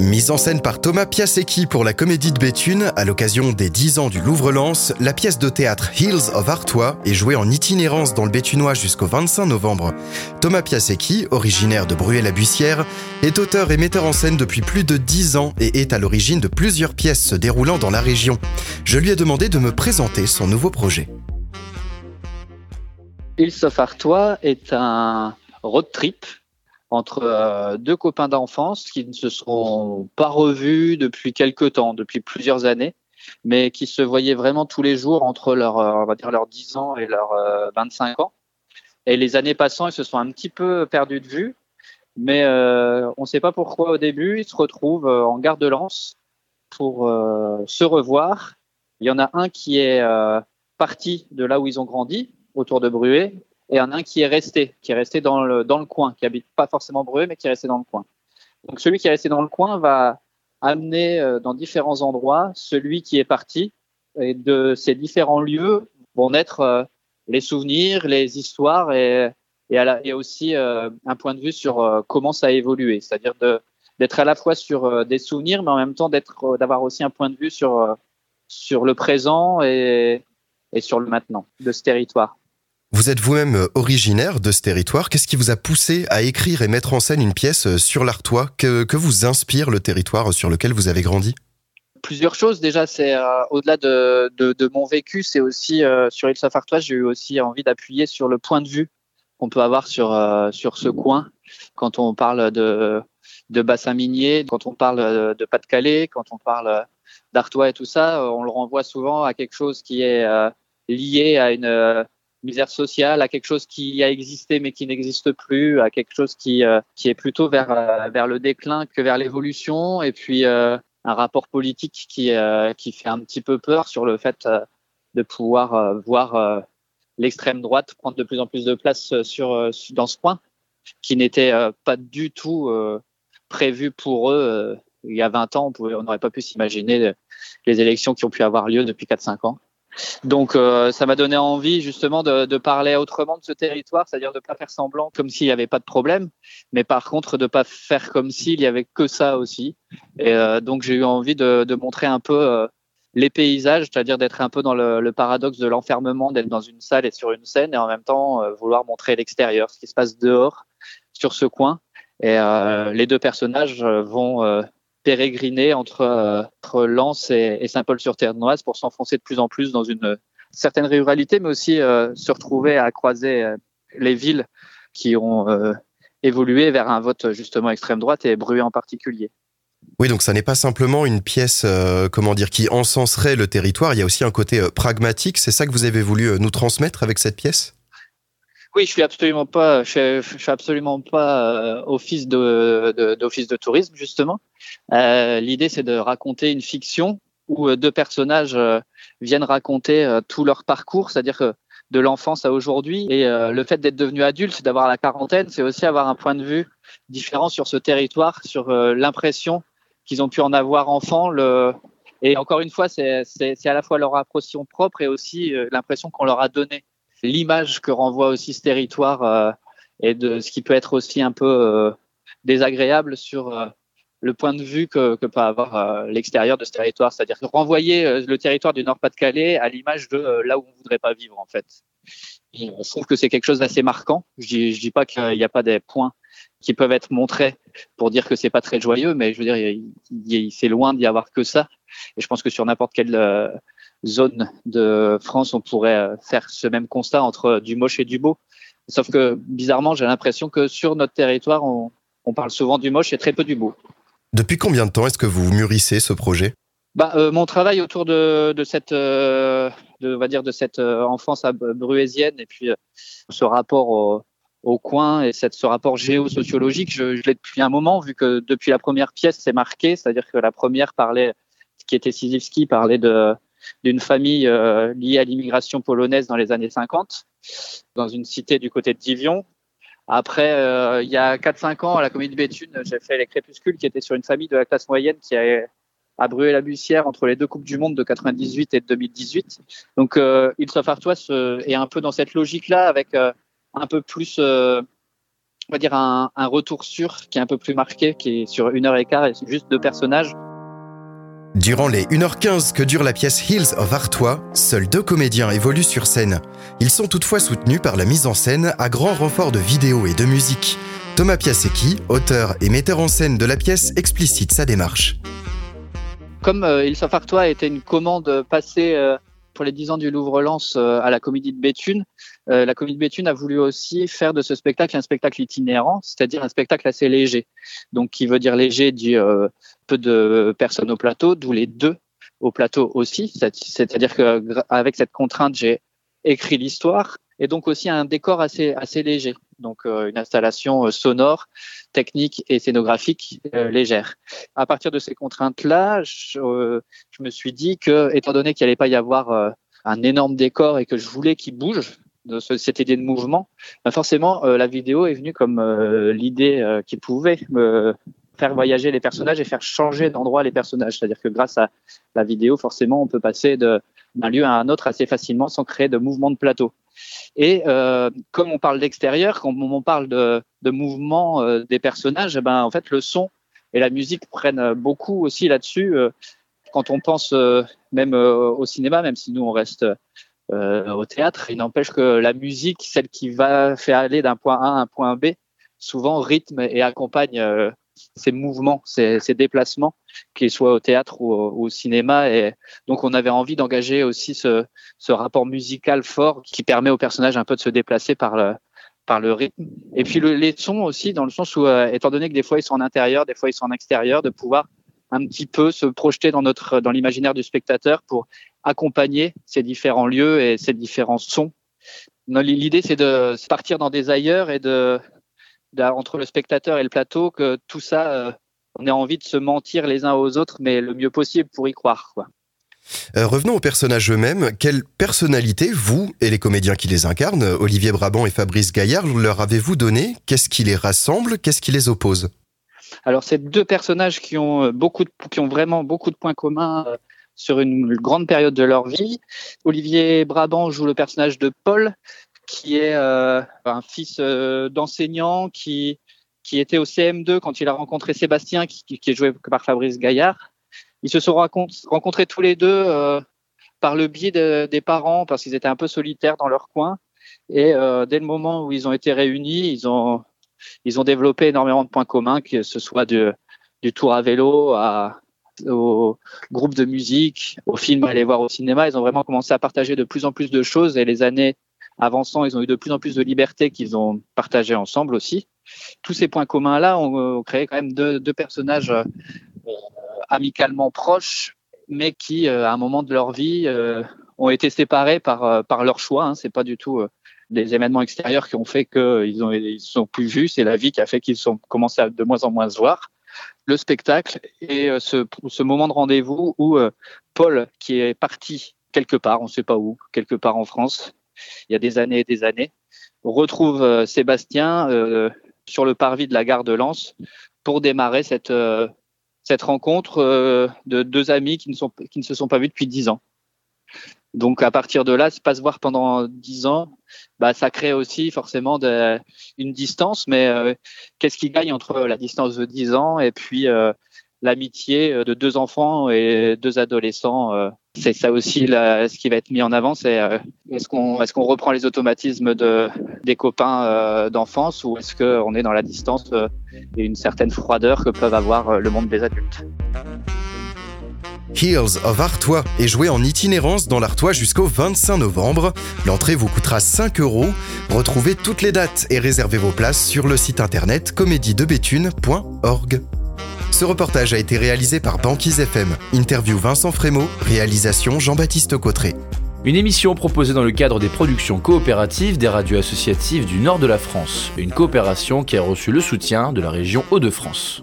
Mise en scène par Thomas Piasecki pour la comédie de Béthune, à l'occasion des 10 ans du Louvre-Lens, la pièce de théâtre Hills of Artois est jouée en itinérance dans le Béthunois jusqu'au 25 novembre. Thomas Piasecki, originaire de Bruay-la-Bussière, est auteur et metteur en scène depuis plus de 10 ans et est à l'origine de plusieurs pièces se déroulant dans la région. Je lui ai demandé de me présenter son nouveau projet. Hills of Artois est un road trip entre euh, deux copains d'enfance qui ne se sont pas revus depuis quelques temps, depuis plusieurs années, mais qui se voyaient vraiment tous les jours entre leurs, euh, on va dire, leurs 10 ans et leurs 25 euh, ans. Et les années passant, ils se sont un petit peu perdus de vue, mais on ne sait pas pourquoi au début, ils se retrouvent en gare de pour se revoir. Il y en a un qui est parti de là où ils ont grandi, autour de Bruet, et un un qui est resté, qui est resté dans le, dans le coin, qui habite pas forcément Brueux, mais qui est resté dans le coin. Donc celui qui est resté dans le coin va amener euh, dans différents endroits celui qui est parti, et de ces différents lieux vont naître euh, les souvenirs, les histoires et, et, à et aussi euh, un point de vue sur comment ça a évolué, c'est-à-dire d'être à la fois sur des souvenirs, mais en même temps d'être d'avoir aussi un point de vue sur sur le présent et, et sur le maintenant de ce territoire. Vous êtes vous-même euh, originaire de ce territoire. Qu'est-ce qui vous a poussé à écrire et mettre en scène une pièce euh, sur l'Artois? Que, que vous inspire le territoire sur lequel vous avez grandi? Plusieurs choses. Déjà, c'est euh, au-delà de, de, mon vécu, c'est aussi sur Île Artois, j'ai eu aussi envie d'appuyer sur le point de vue qu'on peut avoir sur, sur ce coin quand on parle de, de bassin minier, quand on parle de Pas-de-Calais, quand on parle d'Artois et tout ça, on le renvoie souvent à quelque chose qui est lié à une misère sociale, à quelque chose qui a existé mais qui n'existe plus, à quelque chose qui, euh, qui est plutôt vers, euh, vers le déclin que vers l'évolution, et puis euh, un rapport politique qui, qui fait un petit peu peur sur le fait de pouvoir voir l'extrême droite prendre de plus en plus de place sur, dans ce coin, qui n'était pas du tout prévu pour eux. il y a 20 ans, on n'aurait pas pu s'imaginer les élections qui ont pu avoir lieu depuis 4-5 ans. Donc euh, ça m'a donné envie justement de, de, parler autrement de ce territoire, c'est-à-dire de pas faire semblant comme s'il n'y avait pas de problème, mais par contre de pas faire comme s'il y avait que ça aussi. Et euh, donc j'ai eu envie de, de, montrer un peu euh, les paysages, c'est-à-dire d'être un peu dans le, le paradoxe de l'enfermement, d'être dans une salle et sur une scène, et en même temps vouloir montrer l'extérieur, ce qui se passe dehors, sur ce coin. Et les deux personnages vont pérégriner entre, euh, entre Lens et, Saint-Paul-sur-Terre-Noise pour s'enfoncer de plus en plus dans une certaine ruralité, mais aussi euh, se retrouver à croiser euh, les villes qui ont évolué vers un vote justement extrême droite et Bruy en particulier. Oui, donc ça n'est pas simplement une pièce, comment dire, qui encenserait le territoire. Il y a aussi un côté pragmatique. C'est ça que vous avez voulu nous transmettre avec cette pièce? Oui, je suis absolument pas, je suis, absolument pas euh, office de d'office de, tourisme justement. Euh, L'idée, c'est de raconter une fiction où euh, deux personnages euh, viennent raconter tout leur parcours, c'est-à-dire de l'enfance à aujourd'hui. Et le fait d'être devenu adulte, d'avoir la quarantaine, c'est aussi avoir un point de vue différent sur ce territoire, sur l'impression qu'ils ont pu en avoir enfant. Le... Et encore une fois, c'est à la fois leur impression propre et aussi l'impression qu'on leur a donnée l'image que renvoie aussi ce territoire euh, et de ce qui peut être aussi un peu euh, désagréable sur euh, le point de vue que, que peut avoir l'extérieur de ce territoire, c'est-à-dire renvoyer le territoire du Nord-Pas-de-Calais à l'image de là où on voudrait pas vivre en fait. Et je trouve que c'est quelque chose d'assez marquant. Je dis, je dis pas qu'il n'y a pas des points qui peuvent être montrés pour dire que c'est pas très joyeux, mais je veux dire, c'est loin d'y avoir que ça. Et je pense que sur n'importe quelle zone de France, on pourrait euh, faire ce même constat entre du moche et du beau. Sauf que bizarrement, j'ai l'impression que sur notre territoire, on, parle souvent du moche et très peu du beau. Depuis combien de temps est-ce que vous mûrissez ce projet? Bah, euh, mon travail autour de, cette, euh, de, on va dire, de cette enfance bruésienne et puis ce rapport au, coin et cette, ce rapport géosociologique, je, je l'ai depuis un moment, vu que depuis la première pièce, c'est marqué, c'est-à-dire que la première parlait, qui était Siziewski, parlait de, d'une famille euh, liée à l'immigration polonaise dans les années 50, dans une cité du côté de Divion. Après, euh, il y a 4-5 ans, à la commune de Béthune, j'ai fait Les Crépuscules, qui était sur une famille de la classe moyenne qui a, brûlé la bussière entre les deux Coupes du Monde de 98 et de 2018. Donc, euh, Il Artois est un peu dans cette logique-là, avec euh, un peu plus on va dire un, un, retour sûr qui est un peu plus marqué, qui est sur une heure et quart et juste deux personnages. Durant les 1h15 que dure la pièce Hills of Artois, seuls deux comédiens évoluent sur scène. Ils sont toutefois soutenus par la mise en scène à grand renfort de vidéo et de musique. Thomas Piasecki, auteur et metteur en scène de la pièce, explicite sa démarche. Comme euh, Hills of Artois était une commande passée euh, pour les 10 ans du Louvre-Lens euh, à la Comédie de Béthune, euh, la Comédie de Béthune a voulu aussi faire de ce spectacle un spectacle itinérant, c'est-à-dire un spectacle assez léger. Donc, qui veut dire léger, dit euh, peu de personnes au plateau, d'où les deux au plateau aussi. C'est-à-dire qu'avec cette contrainte, j'ai écrit l'histoire et donc aussi un décor assez léger. Donc une installation sonore, technique et scénographique légère. À partir de ces contraintes-là, je, je, me suis dit que, étant donné qu'il n'allait pas y avoir un énorme décor et que je voulais qu'il bouge, cette idée de mouvement, bah forcément la vidéo est venue comme l'idée qui pouvait me faire voyager les personnages et faire changer d'endroit les personnages. C'est-à-dire que grâce à la vidéo, forcément, on peut passer d'un lieu à un autre assez facilement sans créer de mouvement de plateau. Et euh, comme on parle d'extérieur, quand on parle de, de mouvement euh, des personnages, eh ben en fait le son et la musique prennent beaucoup aussi là-dessus. Euh, quand on pense même au cinéma, même si nous on reste au théâtre, il n'empêche que la musique, celle qui va faire aller d'un point A à un point B, souvent rythme et accompagne ces mouvements, ces, déplacements, qu'ils soient au théâtre ou au, au, cinéma. Et donc, on avait envie d'engager aussi ce, rapport musical fort qui permet aux personnages un peu de se déplacer par le, rythme. Et puis le, les sons aussi, dans le sens où, euh, étant donné que des fois ils sont en intérieur, des fois ils sont en extérieur, de pouvoir un petit peu se projeter dans l'imaginaire du spectateur pour accompagner ces différents lieux et ces différents sons. L'idée, c'est de partir dans des ailleurs et de entre le spectateur et le plateau que tout ça, euh, on a envie de se mentir les uns aux autres, mais le mieux possible pour y croire. Quoi. Euh, revenons aux personnages eux-mêmes. Quelle personnalité, vous et les comédiens qui les incarnent, Olivier Brabant et Fabrice Gaillard, leur avez-vous donné? Qu'est-ce qui les rassemble? Qu'est-ce qui les oppose? Alors, c'est deux personnages qui ont, euh, beaucoup de, qui ont vraiment beaucoup de points communs sur une grande période de leur vie. Olivier Brabant joue le personnage de Paul, qui est euh, un fils euh, d'enseignant qui qui était au CM2 quand il a rencontré Sébastien, qui, qui est joué par Fabrice Gaillard. Ils se sont rencontrés tous les deux euh, par le biais de, des parents parce qu'ils étaient un peu solitaires dans leur coin. Et dès le moment où ils ont été réunis, ils ont ils ont développé énormément de points communs, que ce soit du, du tour à vélo à au groupe de musique, au film à aller voir au cinéma. Ils ont vraiment commencé à partager de plus en plus de choses et les années avançant, ils ont eu de plus en plus de liberté qu'ils ont partagé ensemble aussi. Tous ces points communs-là ont, créé quand même deux, personnages euh, amicalement proches, mais qui, euh, à un moment de leur vie, euh, ont été séparés par, par leur choix. Hein. C'est pas du tout des événements extérieurs qui ont fait qu'ils ont ils sont plus vus. C'est la vie qui a fait qu'ils ont commencé à de moins en moins se voir. Le spectacle et ce, ce moment de rendez-vous où Paul, qui est parti quelque part, on ne sait pas où, quelque part en France, il y a des années et des années. Retrouve euh, Sébastien euh, sur le parvis de la gare de Lens pour démarrer cette, euh, cette rencontre de deux amis qui ne, se sont pas vus depuis dix ans. Donc à partir de là, pas se voir pendant dix ans, bah ça crée aussi forcément une distance. Mais qu'est-ce qui gagne entre la distance de dix ans et puis l'amitié de deux enfants et deux adolescents euh, c'est ça aussi ce qui va être mis en avant, c'est euh, est-ce qu'on est-ce qu'on reprend les automatismes de des copains euh, d'enfance ou est-ce qu'on est dans la distance euh, et une certaine froideur que peuvent avoir le monde des adultes? Heels of Artois est joué en itinérance dans l'Artois jusqu'au 25 novembre. L'entrée vous coûtera 5 euros. Retrouvez toutes les dates et réservez vos places sur le site internet comédiedebethune.org. Ce reportage a été réalisé par Banquise FM. Interview Vincent Frémaux, réalisation Jean-Baptiste Cotteret. Une émission proposée dans le cadre des productions coopératives des radios associatives du nord de la France. Une coopération qui a reçu le soutien de la région Hauts-de-France.